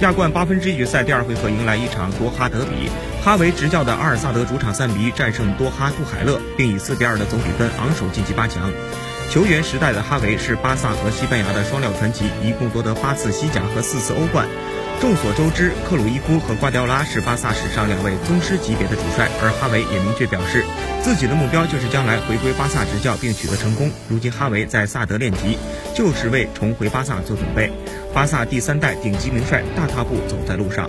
亚冠八分之一决赛第二回合迎来一场多哈德比，哈维执教的阿尔萨德主场三比一战胜多哈杜海勒，并以四比二的总比分昂首晋级八强。球员时代的哈维是巴萨和西班牙的双料传奇，一共夺得八次西甲和四次欧冠。众所周知，克鲁伊夫和瓜迪奥拉是巴萨史上两位宗师级别的主帅，而哈维也明确表示，自己的目标就是将来回归巴萨执教并取得成功。如今哈维在萨德练级，就是为重回巴萨做准备。巴萨第三代顶级名帅大踏步走在路上。